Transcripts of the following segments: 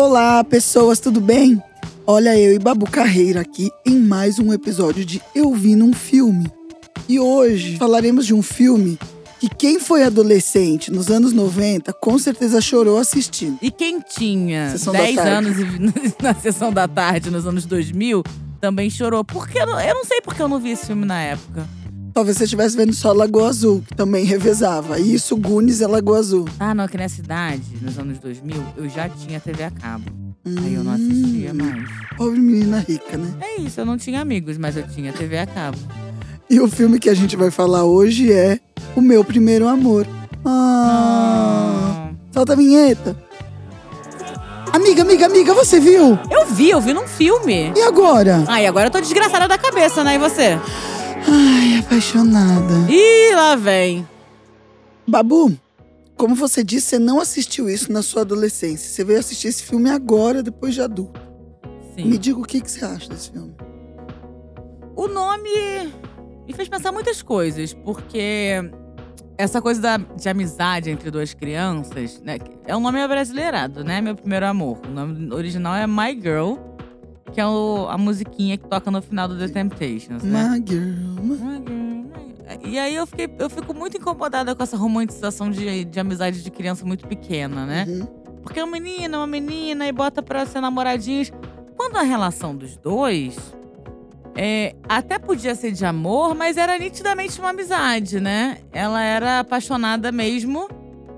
Olá, pessoas, tudo bem? Olha eu e Babu Carreira aqui em mais um episódio de Eu Vi num Filme. E hoje falaremos de um filme que quem foi adolescente nos anos 90 com certeza chorou assistindo. E quem tinha Sessão da 10 tarde. anos na sessão da tarde nos anos 2000 também chorou. Porque eu não, eu não sei porque eu não vi esse filme na época. Talvez você estivesse vendo só Lagoa Azul, que também revezava. E isso, Goonies é Lagoa Azul. Ah, não, que nessa idade, nos anos 2000, eu já tinha TV a cabo. Aí eu não assistia Hum, mais. Pobre menina rica, né? É isso, eu não tinha amigos, mas eu tinha TV a cabo. E o filme que a gente vai falar hoje é O Meu Primeiro Amor. Ah, Ah. solta a vinheta. Amiga, amiga, amiga, você viu? Eu vi, eu vi num filme. E agora? Ah, e agora eu tô desgraçada da cabeça, né? E você? Ai, apaixonada. Ih, lá vem. Babu, como você disse, você não assistiu isso na sua adolescência. Você veio assistir esse filme agora, depois de adulto. Sim. Me diga o que, que você acha desse filme. O nome me fez pensar muitas coisas, porque essa coisa da- de amizade entre duas crianças, né? É um nome brasileirado, né? Meu primeiro amor. O nome original é My Girl, que é o- a musiquinha que toca no final do The Temptations, né? My girl. my- Girl. E aí eu, fiquei, eu fico muito incomodada com essa romantização de, de amizade de criança muito pequena, né? Uhum. Porque é uma menina, uma menina, e bota pra ser namoradinhos. Quando a relação dos dois. é, até podia ser de amor, mas era nitidamente uma amizade, né? Ela era apaixonada mesmo.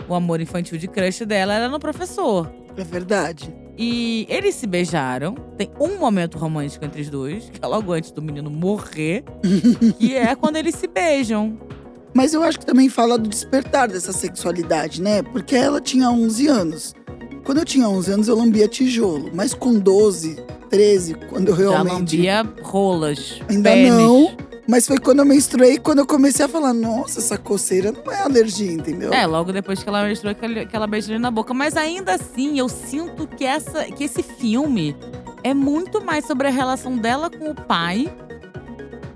O amor infantil de crush dela era no professor. É verdade. E eles se beijaram. Tem um momento romântico entre os dois, que é logo antes do menino morrer, que é quando eles se beijam. Mas eu acho que também fala do despertar dessa sexualidade, né? Porque ela tinha 11 anos. Quando eu tinha 11 anos, eu lambia tijolo. Mas com 12, 13, quando eu Já realmente. lambia rolas. Ainda pênis. não. Mas foi quando eu menstruei, quando eu comecei a falar: nossa, essa coceira não é alergia, entendeu? É, logo depois que ela menstruou, que ela- beijou na boca. Mas ainda assim, eu sinto que, essa, que esse filme é muito mais sobre a relação dela com o pai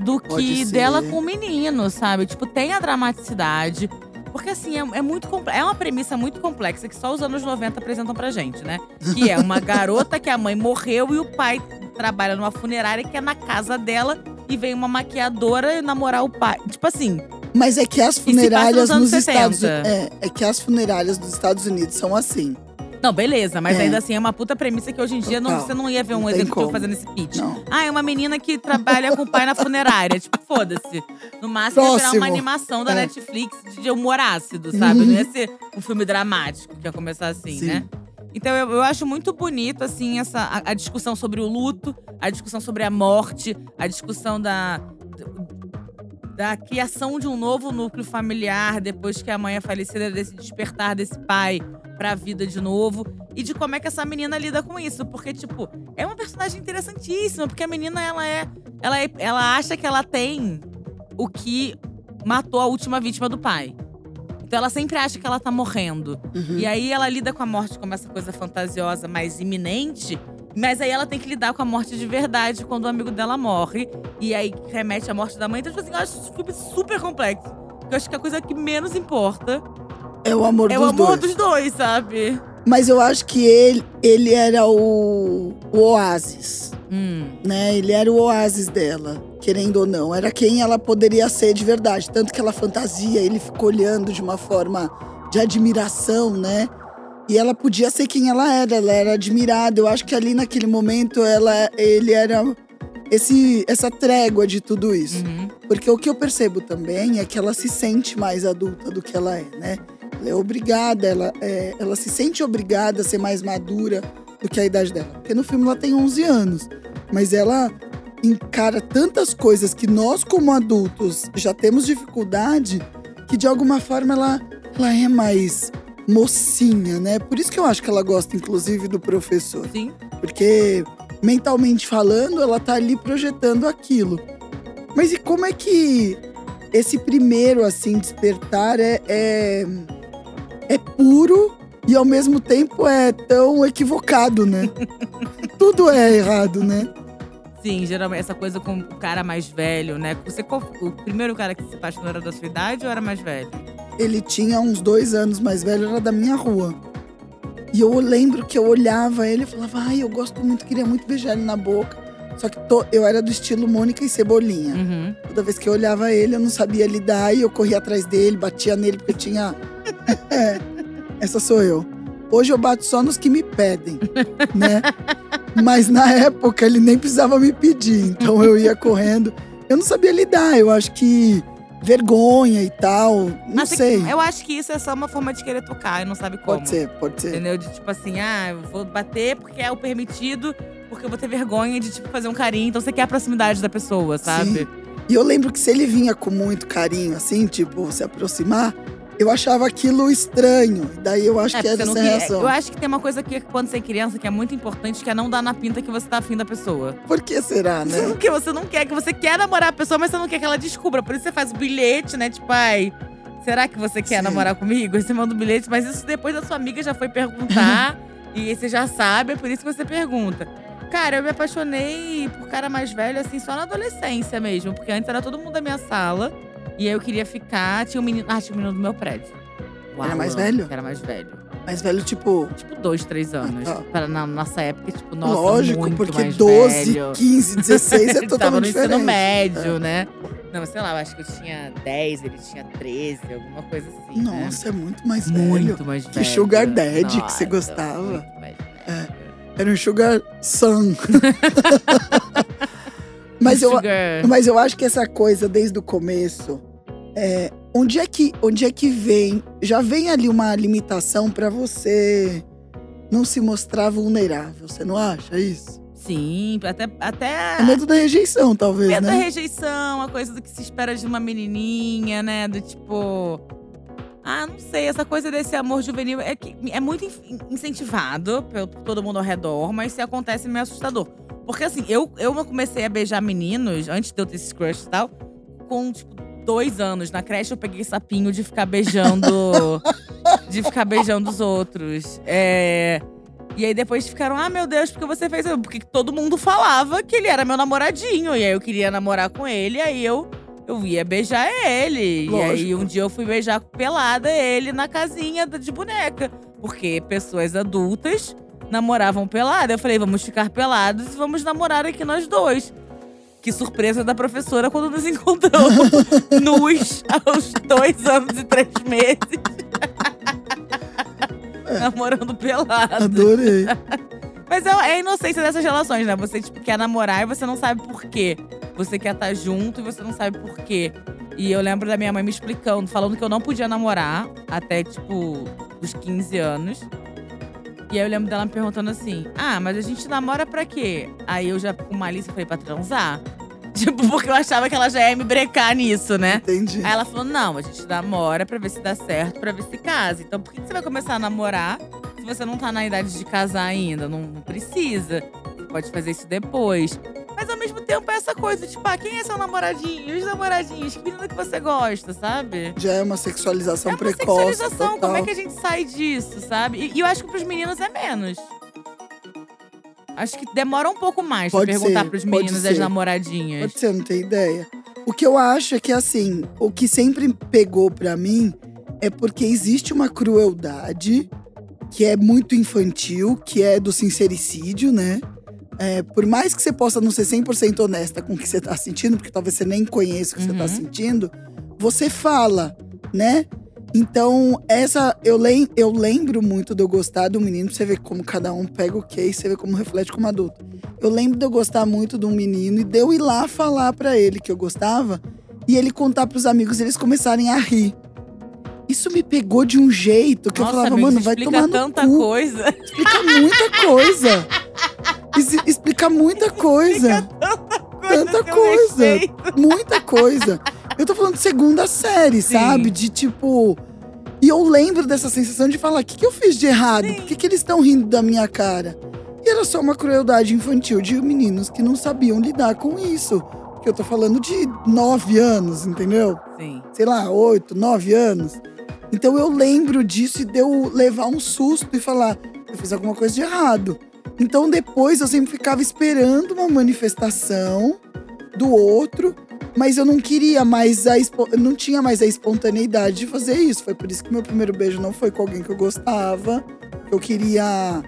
do que dela com o menino, sabe? Tipo, tem a dramaticidade. Porque assim, é, é muito é uma premissa muito complexa que só os anos 90 apresentam pra gente, né? Que é uma garota que a mãe morreu e o pai trabalha numa funerária que é na casa dela e vem uma maquiadora namorar o pai. Tipo assim, Mas é que as nos funerárias anos nos Estados 70. Unidos. É, é que as funerárias dos Estados Unidos são assim. Não, beleza, mas É. ainda assim é uma puta premissa que hoje em dia não, você não ia ver um Não executivo fazendo esse pitch. Não. Ah, é uma menina que trabalha com o pai na funerária. tipo, foda-se. No máximo ia virar Próximo. uma animação da É. Netflix de humor ácido, sabe? Uhum. Não ia ser um filme dramático que ia começar assim, Sim. né? Então eu, eu acho muito bonito, assim, essa, a, a discussão sobre o luto, a discussão sobre a morte, a discussão da. Da criação de um novo núcleo familiar depois que a mãe é falecida, desse despertar desse pai pra vida de novo. E de como é que essa menina lida com isso. Porque, tipo, é uma personagem interessantíssima. Porque a menina, ela é. Ela, é, ela acha que ela tem o que matou a última vítima do pai. Então ela sempre acha que ela tá morrendo. Uhum. E aí ela lida com a morte como essa coisa fantasiosa mais iminente. Mas aí ela tem que lidar com a morte de verdade quando o amigo dela morre. E aí remete à morte da mãe. Então, tipo assim, eu acho esse filme super complexo. Eu acho que a coisa que menos importa É o amor é dos o amor dois. dos dois, sabe? Mas eu acho que ele, ele era o, o oásis, Hum. né? Ele era o oásis dela, querendo ou não. Era quem ela poderia ser de verdade. Tanto que ela fantasia, ele ficou olhando de uma forma de admiração, né? E ela podia ser quem ela era, ela era admirada. Eu acho que ali naquele momento ela, ele era esse, essa trégua de tudo isso. Uhum. Porque o que eu percebo também é que ela se sente mais adulta do que ela é, né? Ela é obrigada, ela, é, ela se sente obrigada a ser mais madura do que a idade dela. Porque no filme ela tem 11 anos, mas ela encara tantas coisas que nós, como adultos, já temos dificuldade, que de alguma forma ela, ela é mais mocinha, né? Por isso que eu acho que ela gosta, inclusive, do professor. Sim. Porque, mentalmente falando, ela tá ali projetando aquilo. Mas e como é que esse primeiro, assim, despertar é, é, é puro e ao mesmo tempo é tão equivocado, né? Tudo é errado, né? Sim, geralmente essa coisa com o cara mais velho, né? Você, o primeiro cara que se apaixonou era da sua idade ou era mais velho? Ele tinha uns dois anos mais velho, era da minha rua. E eu lembro que eu olhava ele e falava, ai, eu gosto muito, queria muito beijar ele na boca. Só que to- eu era do estilo Mônica e Cebolinha. Uhum. Toda vez que eu olhava ele, eu não sabia lidar e eu corria atrás dele, batia nele porque eu tinha. É, essa sou eu. Hoje eu bato só nos que me pedem, né? Mas na época ele nem precisava me pedir, então eu ia correndo. Eu não sabia lidar, eu acho que vergonha e tal, não Mas é que- sei. Eu acho que isso é só uma forma de querer tocar e não sabe como. Pode ser, pode ser. Entendeu? De tipo assim, ah, eu vou bater porque é o permitido, porque eu vou ter vergonha de, tipo, fazer um carinho. Então você quer a proximidade da pessoa, sabe? Sim. E eu lembro que se ele vinha com muito carinho, assim, tipo, se aproximar, eu achava aquilo estranho. Daí eu acho É, que porque era você essa não quer- reação. Eu acho que tem uma coisa que quando você é criança que é muito importante, que é não dar na pinta que você tá afim da pessoa. Por que será, né? Porque você não quer, que você quer namorar a pessoa, mas você não quer que ela descubra. Por isso você faz o bilhete, né? Tipo, ai, será que você quer Sim. namorar comigo? Aí Você manda o bilhete, mas isso depois da sua amiga já foi perguntar. e você já sabe, é por isso que você pergunta. Cara, eu me apaixonei por cara mais velho, assim, só na adolescência mesmo. Porque antes era todo mundo da minha sala. E aí eu queria ficar. Tinha um menino. Ah, tinha um menino do meu prédio. O Era mais velho? que Era mais velho. Mas velho, tipo, Tipo, dois, três anos. tá. Para, na nossa época, tipo, nossa, lógico, muito porque mais 12, velho. 15, 16 é Ele tava totalmente no diferente. É. ensino médio, né? Não, sei lá, eu acho que eu tinha 10, ele tinha 13, alguma coisa assim. né? Nossa, é muito mais velho. Muito mais velho. sugar daddy que você Nossa, gostava. muito mais velho. Era um sugar son. mas, eu, Sugar. mas eu acho que essa coisa, desde o começo, é, onde, é que, onde é que vem? Já vem ali uma limitação pra você não se mostrar vulnerável, você não acha isso? Sim, até, até É medo da rejeição, talvez, medo da né? rejeição, a coisa do que se espera de uma menininha, né? Do tipo. Ah, não sei, essa coisa desse amor juvenil é, que é muito in- incentivado pelo- por todo mundo ao redor, mas se acontece é meio assustador. Porque assim, eu, eu comecei a beijar meninos, antes de eu ter esse crush e tal, com, tipo, dois anos. Na creche eu peguei sapinho de ficar beijando. de ficar beijando os outros. É. E aí depois ficaram, ah, meu Deus, porque você fez. isso?" Porque todo mundo falava que ele era meu namoradinho. E aí eu queria namorar com ele, aí eu, eu ia beijar ele. E aí Lógico. um dia eu fui beijar pelada ele na casinha de boneca. Porque pessoas adultas namoravam pelada. Eu falei, vamos ficar pelados e vamos namorar aqui nós dois. Que surpresa da professora quando nos encontramos nus aos dois anos e três meses. Namorando pelado. Adorei. Mas é, é a inocência dessas relações, né? Você tipo, quer namorar e você não sabe por quê. Você quer estar junto e você não sabe por quê. E eu lembro da minha mãe me explicando, falando que eu não podia namorar até, tipo, os 15 anos. E aí eu lembro dela me perguntando assim: Ah, mas a gente namora pra quê? Aí eu já, com malícia, falei: pra transar? Tipo, porque eu achava que ela já ia me brecar nisso, né? Entendi. Aí ela falou: não, a gente namora pra ver se dá certo, pra ver se casa. Então por que que você vai começar a namorar se você não tá na idade de casar ainda? Não, não precisa. Você pode fazer isso depois. Mas ao mesmo tempo é essa coisa, tipo, ah, quem é seu namoradinho? Os namoradinhos? Que menina que você gosta, sabe? Já é uma sexualização é uma precoce. sexualização, total. como é que a gente sai disso, sabe? E, e eu acho que pros meninos é menos. Acho que demora um pouco mais Pode pra perguntar ser, pros meninos e as namoradinhas. Pode ser, não tem ideia. O que eu acho é que, assim, o que sempre pegou pra mim é porque existe uma crueldade que é muito infantil, que é do sincericídio, né? É, por mais que você possa não ser 100% honesta com o que você tá sentindo, porque talvez você nem conheça o que você tá Uhum. sentindo, você fala, né? Então, essa eu, lem eu lembro muito de eu gostar do menino, pra você ver como cada um pega o case, você vê como reflete como adulto. Eu lembro de eu gostar muito de um menino e de eu ir lá falar pra ele que eu gostava e ele contar pros amigos e eles começarem a rir. Isso me pegou de um jeito que Nossa, eu falava, amigo, mano, vai tomar no tanta cu. coisa. Explica muita coisa. Ex- explica muita coisa. Tanta seu coisa. respeito. Muita coisa. Eu tô falando de segunda série, Sim. sabe? De tipo. E eu lembro dessa sensação de falar: o que, que eu fiz de errado? Por que, que eles estão rindo da minha cara? E era só uma crueldade infantil de meninos que não sabiam lidar com isso. Porque eu tô falando de nove anos, entendeu? Sim. sei lá, oito, nove anos. Então eu lembro disso e de eu levar um susto e falar, eu fiz alguma coisa de errado. Então depois eu sempre ficava esperando uma manifestação do outro, mas eu não queria mais a não tinha mais a espontaneidade de fazer isso. Foi por isso que meu primeiro beijo não foi com alguém que eu gostava. eu queria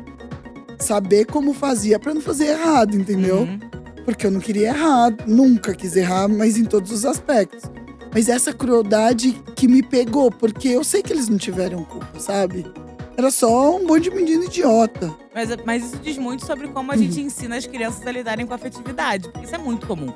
saber como fazia pra não fazer errado, entendeu? Uhum. Porque eu não queria errar, nunca quis errar, mas em todos os aspectos. Mas essa crueldade que me pegou, porque eu sei que eles não tiveram culpa, sabe? Era só um monte de menino idiota. Mas, mas isso diz muito sobre como a gente ensina as crianças a lidarem com a afetividade. Porque isso é muito comum.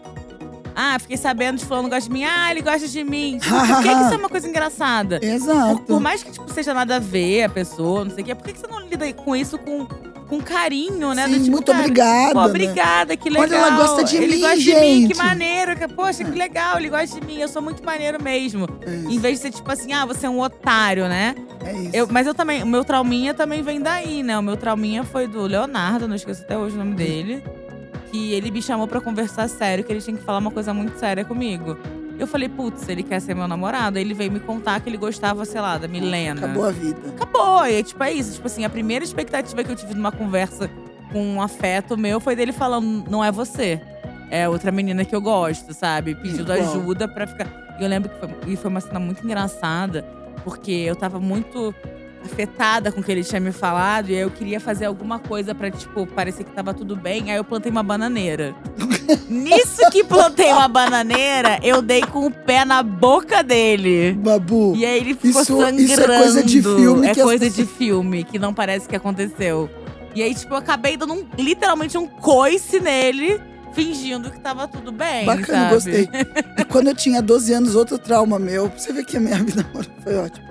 Ah, fiquei sabendo de fulano gosta de mim. Ah, ele gosta de mim. Tipo, por que, que isso é uma coisa engraçada? Exato. Por, por mais que tipo, seja nada a ver a pessoa, não sei o quê, por que, que você não lida com isso com, com carinho, né? Sim, tipo, muito cara, obrigada. Pô, né? obrigada, que legal. Olha, ela gosta de ele mim, gosta de mim, que gente. maneiro. que- Poxa, que legal, ele gosta de mim. Eu sou muito maneiro mesmo. É Em vez de ser tipo assim, ah, você é um otário, né? É isso. Eu, mas eu também, o meu trauminha também vem daí, né? O meu trauminha foi do Leonardo, não esqueço até hoje o nome dele. Que ele me chamou pra conversar sério, que ele tinha que falar uma coisa muito séria comigo. Eu falei, putz, ele quer ser meu namorado. Aí ele veio me contar que ele gostava, sei lá, da Milena. Acabou a vida. Acabou. E tipo, é isso. Tipo assim, a primeira expectativa que eu tive numa conversa com um afeto meu foi dele falando, não é você. É outra menina que eu gosto, sabe? Pedindo ajuda pra ficar. E eu lembro que foi, e foi uma cena muito engraçada, porque eu tava muito afetada com o que ele tinha me falado, e aí eu queria fazer alguma coisa pra, tipo, parecer que tava tudo bem. Aí eu plantei uma bananeira. Nisso que plantei uma bananeira, eu dei com o pé na boca dele. Babu, E aí ele ficou Isso- sangrando. isso é coisa de filme É as coisa pessoas- de filme, que não parece que aconteceu. E aí, tipo, eu acabei dando um- literalmente um coice nele, fingindo que tava tudo bem. bacana, sabe? gostei. E quando eu tinha 12 anos, outro trauma meu. Você ver que a minha vida foi ótima.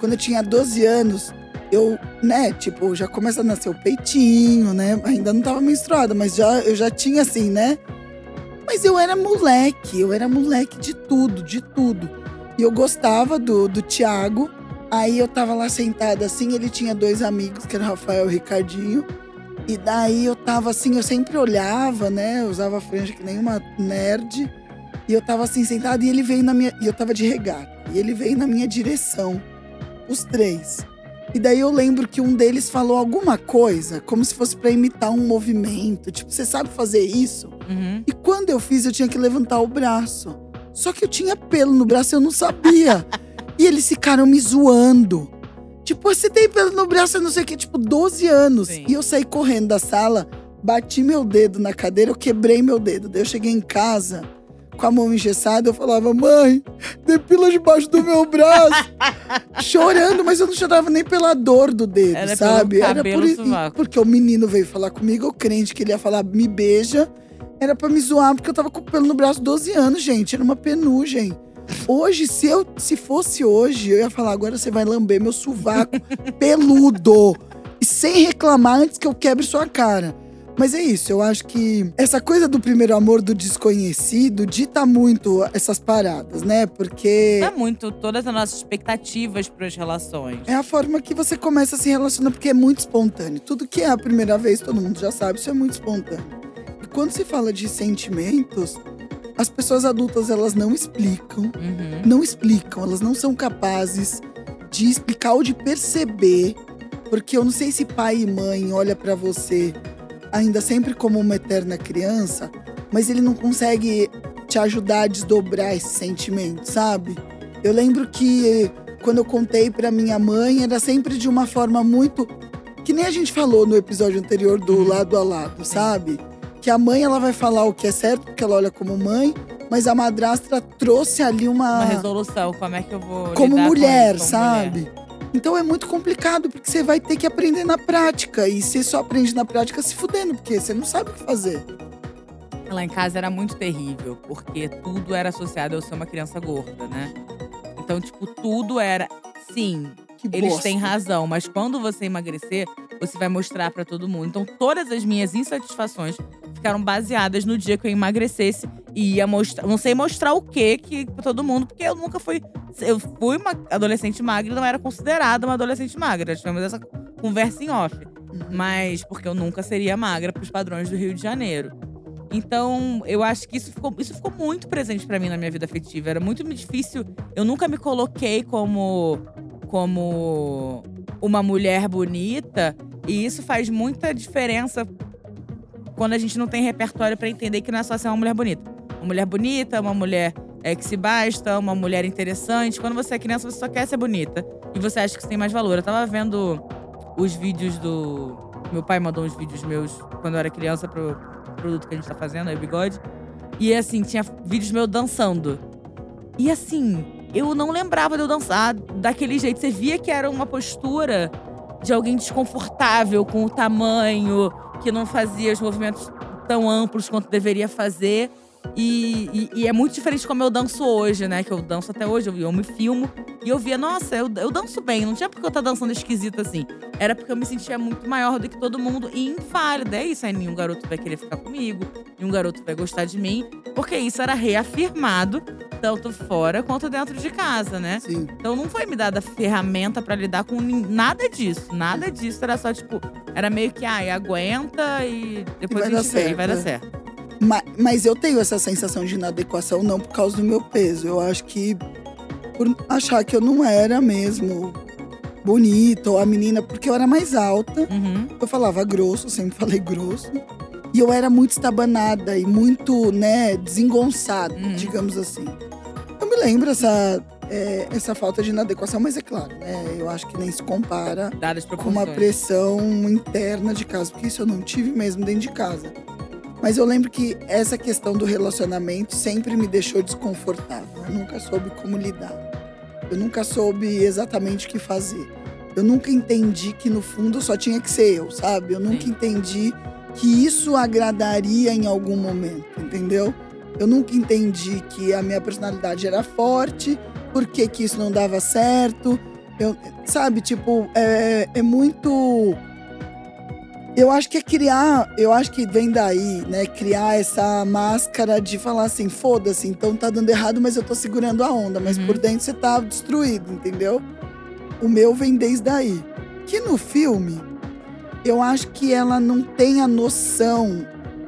Quando eu tinha 12 anos, eu, né, tipo, já começa a nascer o peitinho, né? Ainda não tava menstruada, mas já, eu já tinha assim, né? Mas eu era moleque, eu era moleque de tudo, de tudo. E eu gostava do, do Thiago. Aí eu tava lá sentada assim, ele tinha dois amigos, que era Rafael e o Ricardinho. E daí eu tava assim, eu sempre olhava, né? Eu usava franja que nem uma nerd. E eu tava assim sentada e ele veio na minha. E eu tava de regata. E ele veio na minha direção. Os três. E daí eu lembro que um deles falou alguma coisa, como se fosse pra imitar um movimento. Tipo, você sabe fazer isso? Uhum. E quando eu fiz, eu tinha que levantar o braço. Só que eu tinha pelo no braço e eu não sabia. e eles ficaram me zoando. Tipo, você tem pelo no braço, eu não sei o que, tipo, 12 anos. Sim. E eu saí correndo da sala, bati meu dedo na cadeira, eu quebrei meu dedo. Daí eu cheguei em casa com a mão engessada, eu falava, mãe, depila debaixo do meu braço. Chorando, mas eu não chorava nem pela dor do dedo, Era sabe? cabelo por, sovaco. porque o menino veio falar comigo, eu crente que ele ia falar, me beija. Era pra me zoar, porque eu tava com o pelo no braço 12 anos, gente. Era uma penugem. Hoje, se eu se fosse hoje, eu ia falar, agora você vai lamber meu sovaco peludo. E sem reclamar antes que eu quebre sua cara. Mas é isso, eu acho que essa coisa do primeiro amor do desconhecido dita muito essas paradas, né? Porque É muito todas as nossas expectativas para as relações. é a forma que você começa a se relacionar, porque é muito espontâneo. Tudo que é a primeira vez, todo mundo já sabe, isso é muito espontâneo. E quando se fala de sentimentos, as pessoas adultas, elas não explicam. Uhum. Não explicam, elas não são capazes de explicar ou de perceber. Porque eu não sei se pai e mãe olha pra você ainda sempre como uma eterna criança, mas ele não consegue te ajudar a desdobrar esse sentimento, sabe? Eu lembro que quando eu contei pra minha mãe, era sempre de uma forma muito que nem a gente falou no episódio anterior do Uhum. lado a lado, sabe? Que a mãe ela vai falar o que é certo porque ela olha como mãe, mas a madrasta trouxe ali Uma resolução, como é que eu vou como lidar com mulher, isso, como sabe? mulher. Então é muito complicado, porque você vai ter que aprender na prática. E você só aprende na prática se fudendo, porque você não sabe o que fazer. Lá em casa era muito terrível, porque tudo era associado a eu ser uma criança gorda, né? Então, tipo, tudo era. Sim, Que eles bosta. têm razão, mas quando você emagrecer, você vai mostrar pra todo mundo. Então, todas as minhas insatisfações ficaram baseadas no dia que eu emagrecesse e ia mostrar. Não sei mostrar o quê que pra todo mundo, porque eu nunca fui. Eu fui uma adolescente magra e não era considerada uma adolescente magra. Tivemos essa conversa em off. Mas porque eu nunca seria magra pros padrões do Rio de Janeiro. Então, eu acho que isso ficou, isso ficou muito presente pra mim na minha vida afetiva. Era muito difícil. Eu nunca me coloquei como, como uma mulher bonita. E isso faz muita diferença quando a gente não tem repertório pra entender que não é só ser uma mulher bonita. Uma mulher bonita, uma mulher é, que se basta, uma mulher interessante. Quando você é criança, você só quer ser bonita. E você acha que isso tem mais valor. Eu tava vendo os vídeos do. Meu pai mandou uns vídeos meus quando eu era criança pro produto que a gente tá fazendo, aí bigode. E assim, tinha vídeos meus dançando. E assim, eu não lembrava de eu dançar daquele jeito. Você via que era uma postura de alguém desconfortável com o tamanho, que não fazia os movimentos tão amplos quanto deveria fazer. E, e, e, é muito diferente como eu danço hoje, né? Que eu danço até hoje, eu, eu me filmo. E eu via, nossa, eu, eu danço bem. Não tinha porque eu estar tá dançando esquisito assim. Era porque eu me sentia muito maior do que todo mundo e inválida. É isso, aí nenhum garoto vai querer ficar comigo, nenhum garoto vai gostar de mim. Porque isso era reafirmado, tanto fora quanto dentro de casa, né? Sim. Então não foi me dada ferramenta para lidar com nada disso. Nada disso. Era só, tipo, era meio que, ai, aguenta e depois e a gente vê, vai dar certo. Mas, mas eu tenho essa sensação de inadequação não por causa do meu peso. Eu acho que por achar que eu não era mesmo bonita ou a menina, porque eu era mais alta. Uhum. Eu falava grosso, sempre falei grosso. E eu era muito estabanada e muito, né, desengonçada, uhum. digamos assim. Eu me lembro essa, é, essa falta de inadequação, mas é claro, né, eu acho que nem se compara com uma pressão interna de casa, porque isso eu não tive mesmo dentro de casa. Mas eu lembro que essa questão do relacionamento sempre me deixou desconfortável. Eu nunca soube como lidar. Eu nunca soube exatamente o que fazer. Eu nunca entendi que no fundo só tinha que ser eu, sabe? Eu nunca entendi que isso agradaria em algum momento, entendeu? Eu nunca entendi que a minha personalidade era forte, por que, que isso não dava certo. Eu, sabe, tipo, é, é muito eu acho que é criar, eu acho que vem daí, né? Criar essa máscara de falar assim, foda-se, então tá dando errado, mas eu tô segurando a onda, mas uhum. por dentro você tá destruído, entendeu? O meu vem desde aí. Que no filme, eu acho que ela não tem a noção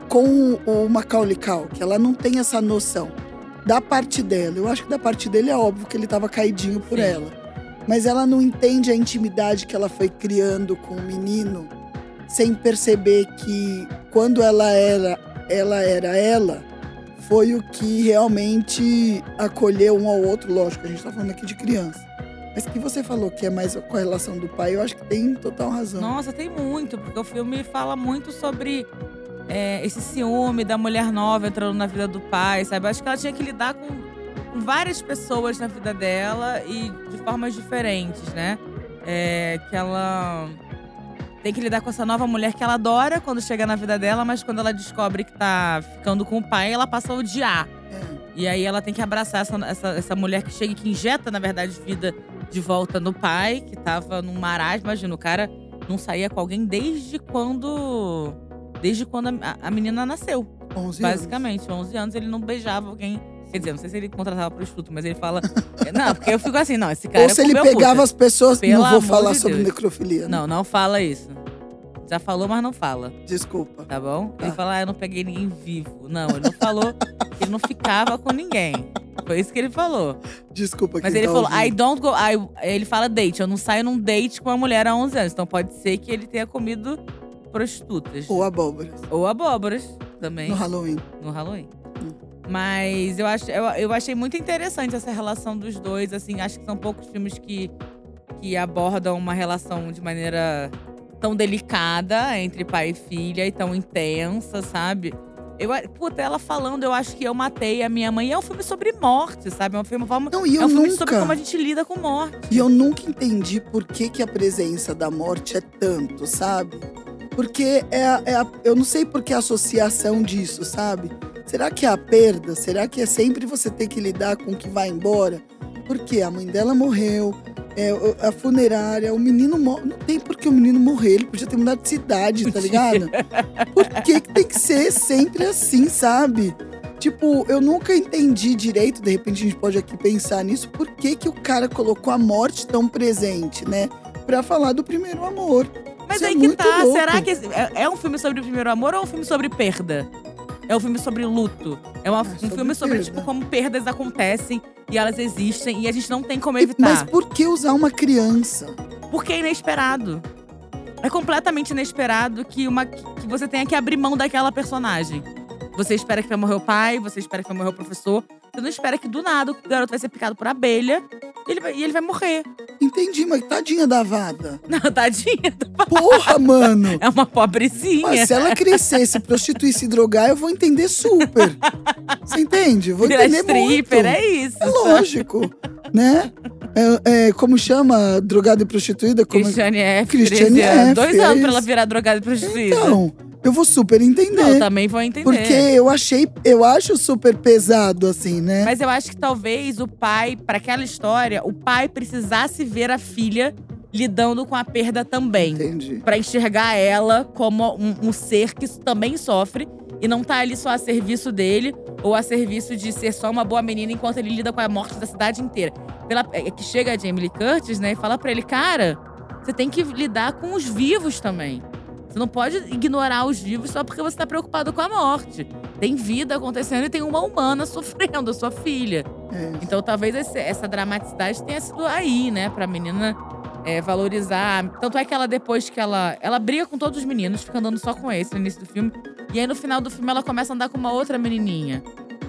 com o Macaulay que ela não tem essa noção da parte dela. Eu acho que da parte dele é óbvio que ele tava caidinho por Sim. ela. Mas ela não entende a intimidade que ela foi criando com o menino sem perceber que quando ela era ela era ela, foi o que realmente acolheu um ao outro. Lógico, a gente tá falando aqui de criança. Mas que você falou que é mais com a relação do pai, eu acho que tem total razão. Nossa, tem muito, porque o filme fala muito sobre é, esse ciúme da mulher nova entrando na vida do pai, sabe? Eu acho que ela tinha que lidar com, com várias pessoas na vida dela e de formas diferentes, né? É, que ela tem que lidar com essa nova mulher que ela adora quando chega na vida dela, mas quando ela descobre que tá ficando com o pai, ela passa a odiar. É. E aí ela tem que abraçar essa, essa, essa mulher que chega e que injeta, na verdade, vida de volta no pai, que tava num marasmo. Imagina, o cara não saía com alguém desde quando. Desde quando a, a menina nasceu. 11 basicamente, anos. 11 anos ele não beijava alguém Quer dizer, não sei se ele contratava prostituto, mas ele fala. não, porque eu fico assim, não, esse cara. Ou se ele pegava as pessoas. Pelo não vou falar de sobre Deus. necrofilia. Né? Não, não fala isso. Já falou, mas não fala. Desculpa. Tá bom? Tá. Ele fala, ah, eu não peguei ninguém vivo. Não, ele não falou que ele não ficava com ninguém. Foi isso que ele falou. Desculpa, Mas ele tá falou, ouvindo. I don't go. I, ele fala date. Eu não saio num date com uma mulher há 11 anos. Então pode ser que ele tenha comido prostitutas. Ou abóboras. Ou abóboras também. No Halloween. No Halloween. Mas eu, acho, eu, eu achei muito interessante essa relação dos dois. Assim, acho que são poucos filmes que, que abordam uma relação de maneira tão delicada entre pai e filha e tão intensa, sabe? Eu, puta, ela falando, eu acho que eu matei a minha mãe. É um filme sobre morte, sabe? É um filme, Não, e eu é um filme nunca, sobre como a gente lida com morte. E eu nunca entendi por que, que a presença da morte é tanto, sabe? Porque é, é eu não sei por que a associação disso, sabe? Será que é a perda? Será que é sempre você ter que lidar com o que vai embora? Porque a mãe dela morreu, é, a funerária, o menino morre. Não tem por que o menino morrer, ele podia ter mudado de cidade, tá ligado? Por que, que tem que ser sempre assim, sabe? Tipo, eu nunca entendi direito, de repente a gente pode aqui pensar nisso, por que, que o cara colocou a morte tão presente, né? Pra falar do primeiro amor. Mas Isso aí é que tá, louco. será que é, é um filme sobre o primeiro amor ou um filme sobre perda? É um filme sobre luto. É uma, um filme sobre, tipo, como perdas acontecem e elas existem e a gente não tem como evitar. Mas por que usar uma criança? Porque é inesperado. É completamente inesperado que, uma, que você tenha que abrir mão daquela personagem. Você espera que vai morrer o pai, você espera que vai morrer o professor. Você não espera que do nada o garoto vai ser picado por abelha Ele vai, e ele vai morrer. Entendi, mas tadinha da Vada. Não, tadinha. Porra, mano. É uma pobrezinha. Mas se ela crescer, se prostituir, se drogar, eu vou entender super. Você entende? Vou Virar entender muito. stripper, é isso. É lógico, né? É, é, como chama drogada e prostituída? Como... Cristiane F. Cristiane 13 anos. F, Dois é anos pra ela virar drogada e prostituída. Então, eu vou super entender. Não, também vou entender. porque eu achei, eu acho super pesado, assim, né? Mas eu acho que talvez o pai, pra aquela história, o pai precisasse ver a filha lidando com a perda também. Entendi. Pra enxergar ela como um, um ser que também sofre e não tá ali só a serviço dele ou a serviço de ser só uma boa menina enquanto ele lida com a morte da cidade inteira. Pela, é que chega a Jamie Lee Curtis, né, e fala pra ele, cara, você tem que lidar com os vivos também. Você não pode ignorar os vivos só porque você tá preocupado com a morte. Tem vida acontecendo e tem uma humana sofrendo, a sua filha. É. Então talvez esse- essa dramaticidade tenha sido aí, né? Pra menina é, valorizar. Tanto é que ela, depois que ela. Ela briga com todos os meninos, fica andando só com esse no início do filme. E aí no final do filme ela começa a andar com uma outra menininha.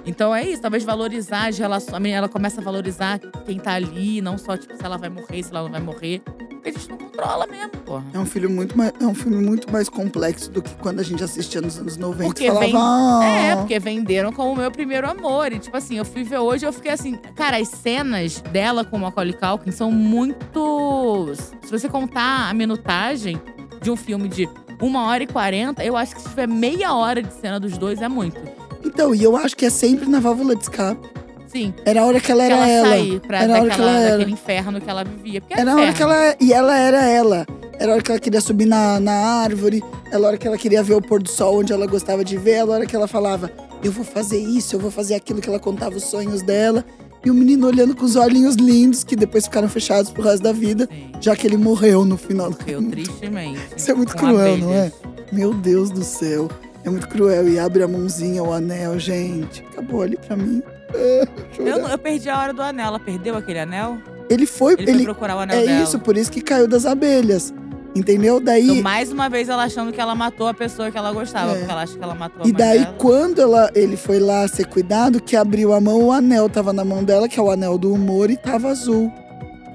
Então é isso, talvez valorizar as relações. A menina ela começa a valorizar quem tá ali, não só, tipo, se ela vai morrer, se ela não vai morrer. Porque a gente não controla mesmo, porra. É um, filme muito mais, é um filme muito mais complexo do que quando a gente assistia nos anos 90 Porque e falava. vem- "Ah". É, porque venderam como o meu primeiro amor. E, tipo assim, eu fui ver hoje e eu fiquei assim… Cara, as cenas dela com o Macaulay Culkin são muito… Se você contar a minutagem de um filme de uma hora e quarenta, eu acho que se tiver meia hora de cena dos dois, é muito. Então, e eu acho que é sempre na válvula de escape. Sim. Era a hora que ela Que era ela, ela. sair pra, Era a hora que daquela, ela era. daquele inferno que ela vivia. Porque é Era a hora que ela. E ela era ela. Era a hora que ela queria subir na, na árvore. Era a hora que ela queria ver o pôr do sol onde ela gostava de ver. Era a hora que ela falava: Eu vou fazer isso, eu vou fazer aquilo que ela contava os sonhos dela. E o menino olhando com os olhinhos lindos, que depois ficaram fechados pro resto da vida, Sim. já que ele morreu no final do Eu, tristemente. Isso é muito cruel, não é? abelhas. Meu Deus do céu. É muito cruel. E abre a mãozinha, o anel, gente. Acabou ali pra mim. Ah, Eu, não- eu perdi a hora do anel. Ela perdeu aquele anel? Ele foi. Ele, Ele, foi procurar o anel é dela. isso, por isso que caiu das abelhas. Entendeu? Daí. Então, mais uma vez, ela achando que ela matou a pessoa que ela gostava, É. porque ela acha que ela matou a E daí, dela. quando ela, ele foi lá ser cuidado, que abriu a mão, o anel tava na mão dela, que é o anel do humor, e tava azul.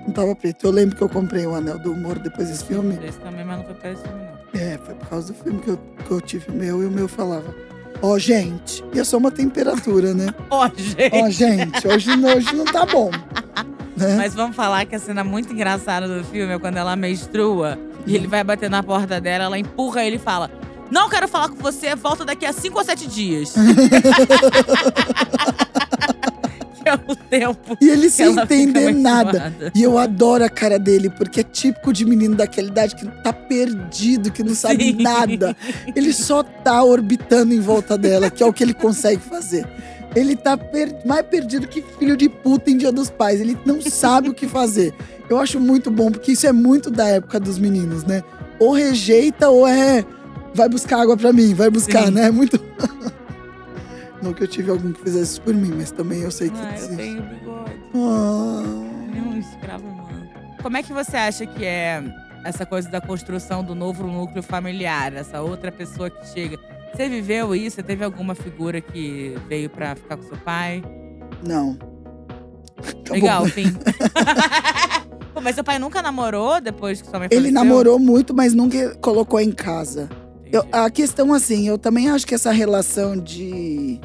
Não tava preto. Eu lembro que eu comprei o anel do humor depois desse filme. Esse também, mas não foi pra esse filme, não. É, foi por causa do filme que eu, que eu tive o meu, e o meu falava. Ó, gente, e é só uma temperatura, né? Ó, gente. Ó, gente, hoje, não- hoje não tá bom. Né? Mas vamos falar que a cena muito engraçada do filme é quando ela menstrua e ele vai bater na porta dela, ela empurra ele e fala: Não quero falar com você, volta daqui a 5 ou 7 dias. é o tempo. E ele sem entender nada. E eu adoro a cara dele, porque é típico de menino daquela idade que tá perdido, que não sabe Sim. nada. Ele só tá orbitando em volta dela, que é o que ele consegue fazer. Ele tá per- mais perdido que filho de puta em Dia dos Pais. Ele não sabe o que fazer. Eu acho muito bom, porque isso é muito da época dos meninos, né? Ou rejeita ou é. Vai buscar água pra mim, vai buscar, Sim. né? Muito. Não que eu tive alguém que fizesse isso por mim, mas também eu sei que Ah, eu existe. tenho bigode. Ah. Ele é um escravo humano. Como é que você acha que é essa coisa da construção do novo núcleo familiar? Essa outra pessoa que chega. Você viveu isso? Você teve alguma figura que veio pra ficar com seu pai? Não. Tá Legal, bom. fim. Pô, mas seu pai nunca namorou depois que sua mãe Ele faleceu? namorou muito, mas nunca colocou em casa. Eu- Entendi. a questão, assim, eu também acho que essa relação de.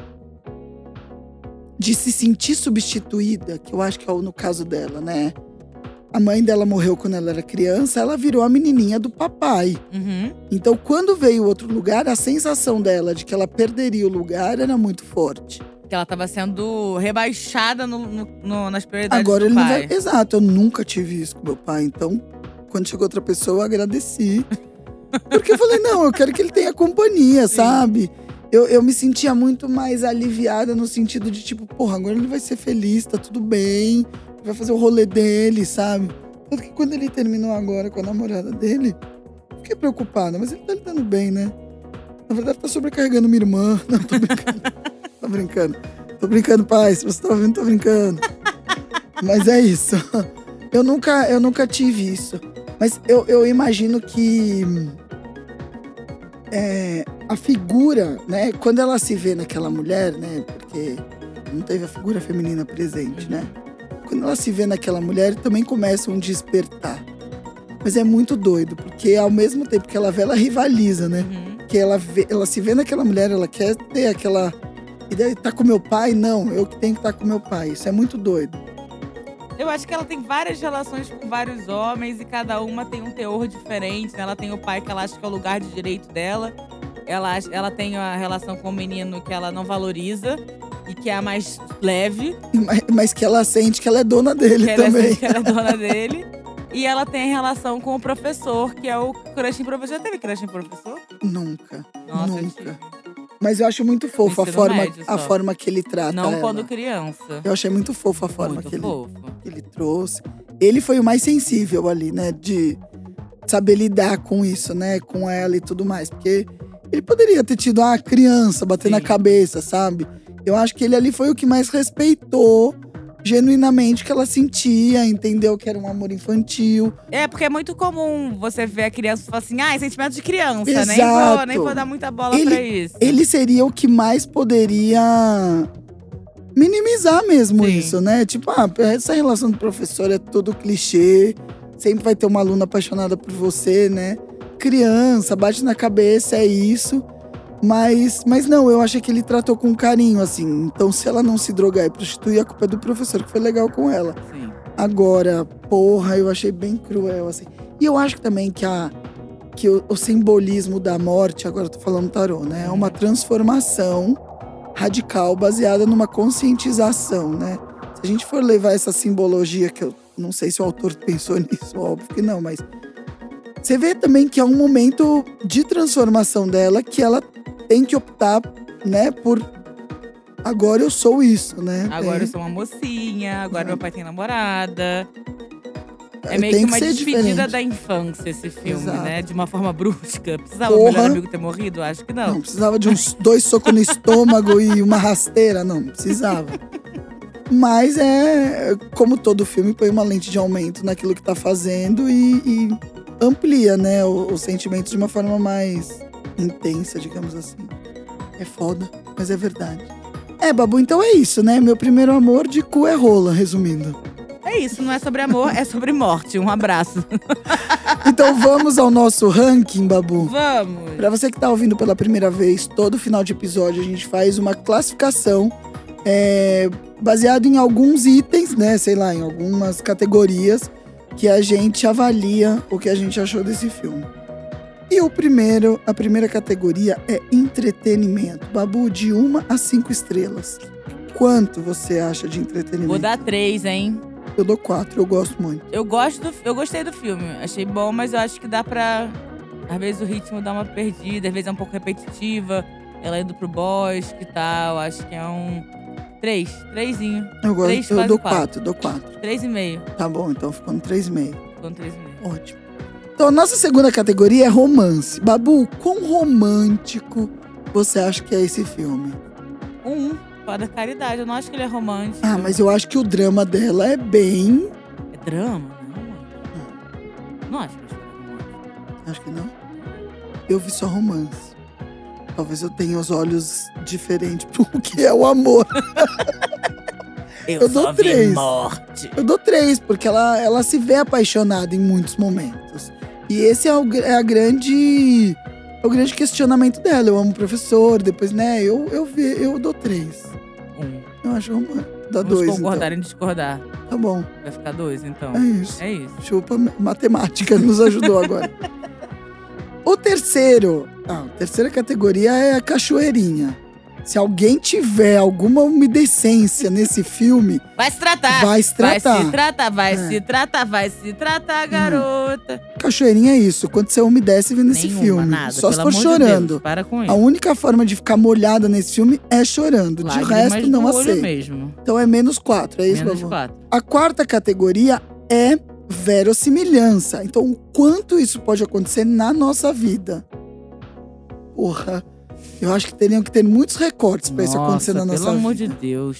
de se sentir substituída, que eu acho que é no caso dela, né? A mãe dela morreu quando ela era criança, ela virou a menininha do papai. Uhum. Então, quando veio outro lugar, a sensação dela de que ela perderia o lugar era muito forte. Que ela tava sendo rebaixada no, no- no- nas prioridades Agora do ele não pai. vai. Exato, eu nunca tive isso com meu pai. Então, quando chegou outra pessoa, eu agradeci. Porque eu falei, não, eu quero que ele tenha companhia, sabe? Eu, eu me sentia muito mais aliviada no sentido de, tipo, porra, agora ele vai ser feliz, tá tudo bem, vai fazer o rolê dele, sabe? Tanto que quando ele terminou agora com a namorada dele, fiquei preocupada, mas ele tá lidando bem, né? Na verdade, tá sobrecarregando minha irmã. Não, tô brincando. tô brincando. Tô brincando, pai. Se você tá ouvindo, tô brincando. Mas é isso. Eu nunca, eu nunca tive isso. Mas eu, eu imagino que é, a figura, né? Quando ela se vê naquela mulher, né? Porque não teve a figura feminina presente, né? Quando ela se vê naquela mulher, também começa um despertar. Mas é muito doido, porque ao mesmo tempo que ela vê, ela rivaliza, né? Uhum. Que ela, vê, ela se vê naquela mulher, ela quer ter aquela. E daí tá com meu pai? Não, eu que tenho que estar com meu pai. Isso é muito doido. Eu acho que ela tem várias relações com vários homens e cada uma tem um teor diferente. né? Ela tem o pai que ela acha que é o lugar de direito dela. Ela, ela tem a relação com o menino que ela não valoriza e que é a mais leve. Mas, mas que ela sente que ela é dona dele que ela, também. é, que ela é dona dele. E ela tem a relação com o professor, que é o crush em professor. Já teve crush em professor? Nunca. Nossa, nunca. Mas eu acho muito fofo a forma, médio a forma que ele trata Não ela. quando criança. Eu achei muito fofo a forma Muito que ele, fofo. que ele trouxe. Ele foi o mais sensível ali, né? De saber lidar com isso, né? Com ela e tudo mais. Porque ele poderia ter tido uma criança bater na Sim. cabeça, sabe? Eu acho que ele ali foi o que mais respeitou genuinamente que ela sentia, entendeu que era um amor infantil. É, porque é muito comum você ver a criança e falar assim, ah, é sentimento de criança. Nem vou, Exato. nem vou dar muita bola Ele- pra isso. Ele seria o que mais poderia minimizar mesmo Sim. isso, né? Tipo, ah, essa relação do professor é todo clichê. Sempre vai ter uma aluna apaixonada por você, né? Criança, bate na cabeça, é isso. Mas, mas não, eu achei que ele tratou com carinho, assim. Então, se ela não se drogar e prostituir, a culpa é do professor, que foi legal com ela. Sim. Agora, porra, eu achei bem cruel, assim. E eu acho também que, a, que o, o simbolismo da morte, agora eu tô falando tarô, né? É uma transformação radical baseada numa conscientização, né? Se a gente for levar essa simbologia, que eu não sei se o autor pensou nisso, óbvio que não, mas. Você vê também que é um momento de transformação dela que ela tem que optar, né, por. Agora eu sou isso, né? Agora Tem- eu sou uma mocinha, agora meu pai tem namorada. É Tem meio que que uma despedida diferente. da infância esse filme, Exato. né? De uma forma brusca. Precisava o Porra. melhor amigo ter morrido? Acho que Não, não. precisava de uns dois socos no estômago e uma rasteira, não, não precisava. Mas é como todo filme, põe uma lente de aumento naquilo que tá fazendo e, e amplia, né, os sentimentos de uma forma mais intensa, digamos assim. É foda, mas é verdade. É, Babu, então é isso, né? Meu primeiro amor de cu é rola, resumindo. É isso, não é sobre amor, é sobre morte. Um abraço. Então vamos ao nosso ranking, Babu. Vamos! Pra você que tá ouvindo pela primeira vez, todo final de episódio a gente faz uma classificação é, baseado em alguns itens, né? Sei lá, em algumas categorias que a gente avalia o que a gente achou desse filme. E o primeiro, a primeira categoria é entretenimento. Babu, de uma a cinco estrelas. Quanto você acha de entretenimento? Vou dar três, hein? Eu dou quatro, eu gosto muito. Eu gosto do, eu gostei do filme. Achei bom, mas eu acho que dá pra. Às vezes o ritmo dá uma perdida, às vezes é um pouco repetitiva. Ela indo pro bosque e tal. Acho que é um. Três. Trêsinho. Eu gosto, Três, eu dou quatro. quatro, dou quatro. Três e meio. Tá bom, então ficou no três e meio. Ficou no três e meio. Ótimo. Então, a nossa segunda categoria é romance. Babu, quão romântico você acha que é esse filme? Um. Para caridade. Eu não acho que ele é romântico. Ah, mas eu acho que o drama dela é bem. É drama? Não, mano. Não acho que é romântico. Acho que não. Eu vi só romance. Talvez eu tenha os olhos diferentes pro que é o amor. Eu, Eu dou três. morte. Eu dou três, porque ela, ela se vê apaixonada em muitos momentos. E esse é, o, é a grande. É o grande questionamento dela. Eu amo o professor, depois, né? Eu, eu, vi, eu dou três. Um. Eu acho romântico. Dá Vamos dois. concordar em discordar. Então. Tá bom. Vai ficar dois, então. É isso. É isso. Chupa matemática, nos ajudou agora. o terceiro, ah, a terceira categoria é a cachoeirinha. Se alguém tiver alguma umidescência nesse filme, Vai se tratar. vai se tratar. Vai se tratar, vai É. se tratar, vai se tratar, garota. Cachoeirinha é isso, quando você umedece vendo esse filme. nada. Só se for amor de chorando. Deus, para com a isso. única forma de ficar molhada nesse filme é chorando. de Lágrimas resto, não aceito. mesmo. Então é menos quatro, é isso, Menos quatro. A quarta categoria é verossimilhança. Então, o quanto isso pode acontecer na nossa vida. Porra, eu acho que teriam que ter muitos recortes pra isso acontecer na Nossa, nossa pelo amor vida. de Deus.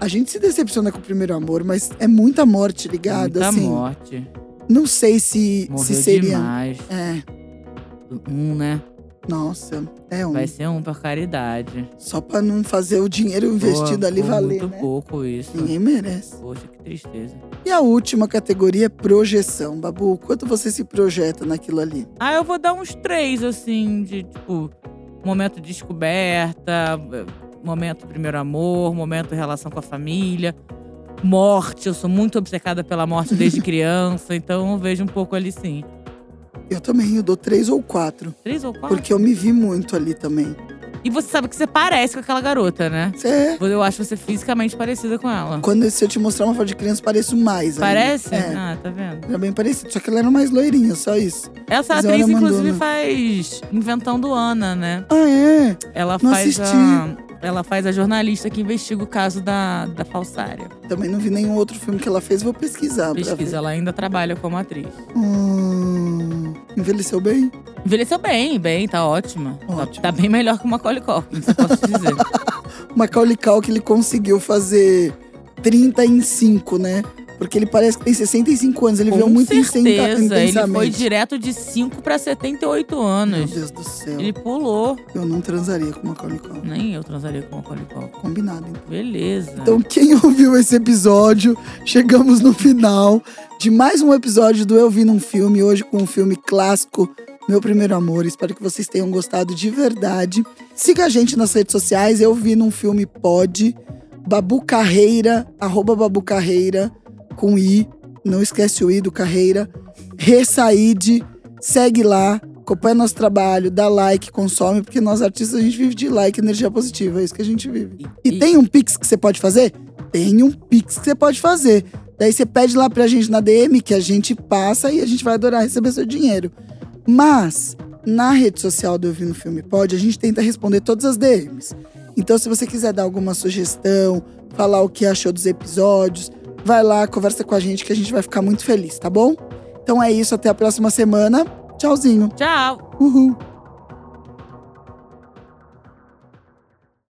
A gente se decepciona com o primeiro amor, mas é muita morte ligada, Muita assim. morte. Não sei se, Morreu se seria. demais. É, Um, né? Nossa, é um. Vai ser um por caridade. Só pra não fazer o dinheiro investido Pô, ali valer, Muito né? pouco isso. Ninguém merece. Poxa, que tristeza. E a última categoria é projeção. Babu, quanto você se projeta naquilo ali? Ah, eu vou dar uns três, assim, de tipo, momento de descoberta, momento primeiro amor, momento relação com a família, morte. Eu sou muito obcecada pela morte desde criança, então eu vejo um pouco ali sim. Eu também, eu dou três ou quatro. Três ou quatro? Porque eu me vi muito ali também. E você sabe que você parece com aquela garota, né? Você é. Eu acho você fisicamente parecida com ela. Quando se eu te mostrar uma foto de criança, pareço mais. Parece? É. Ah, tá vendo? Era bem parecido. Só que ela era mais loirinha, só isso. Essa Mas atriz, inclusive, faz Inventando Ana, né? Ah, é? Ela Não faz assisti. a. Ela faz a jornalista que investiga o caso da, da falsária. Também não vi nenhum outro filme que ela fez, vou pesquisar. Pesquisa, ela ainda trabalha como atriz. Hum, envelheceu bem? Envelheceu bem, bem, tá ótima. Tá- Ótimo. Tá, bem melhor que uma Macaulay Culkin, isso eu posso te dizer. O Macaulay Culkin, ele conseguiu fazer 30 em 5, né? Porque ele parece que tem 65 anos. Ele veio Com muito incenta- certeza, ele intensamente. foi direto de 5 pra 78 Meu anos. Deus do céu. Ele pulou. Eu não transaria com Macaulay Culkin. Nem eu transaria com uma Culkin. Combinado, então. Beleza. Então, quem ouviu esse episódio, chegamos no final de mais um episódio do Eu Vi Num Filme, hoje com um filme clássico, Meu Primeiro Amor. Espero que vocês tenham gostado de verdade. Siga a gente nas redes sociais, Eu Vi Num Filme Pode, Babu Carreira, arroba Babu Carreira, com I, não esquece o I do Carreira, Ressaíde, segue lá, acompanha nosso trabalho, dá like, consome, porque nós artistas a gente vive de like, energia positiva, é isso que a gente vive. E tem um Pix que você pode fazer? Tem um Pix que você pode fazer. Daí você pede lá pra gente na DM, que a gente passa e a gente vai adorar receber seu dinheiro. Mas, na rede social do Eu Vi no Filme Pode, a gente tenta responder todas as DMs. Então, se você quiser dar alguma sugestão, falar o que achou dos episódios, vai lá, conversa com a gente que a gente vai ficar muito feliz, tá bom? Então é isso, até a próxima semana. Tchauzinho. Tchau. Uhul.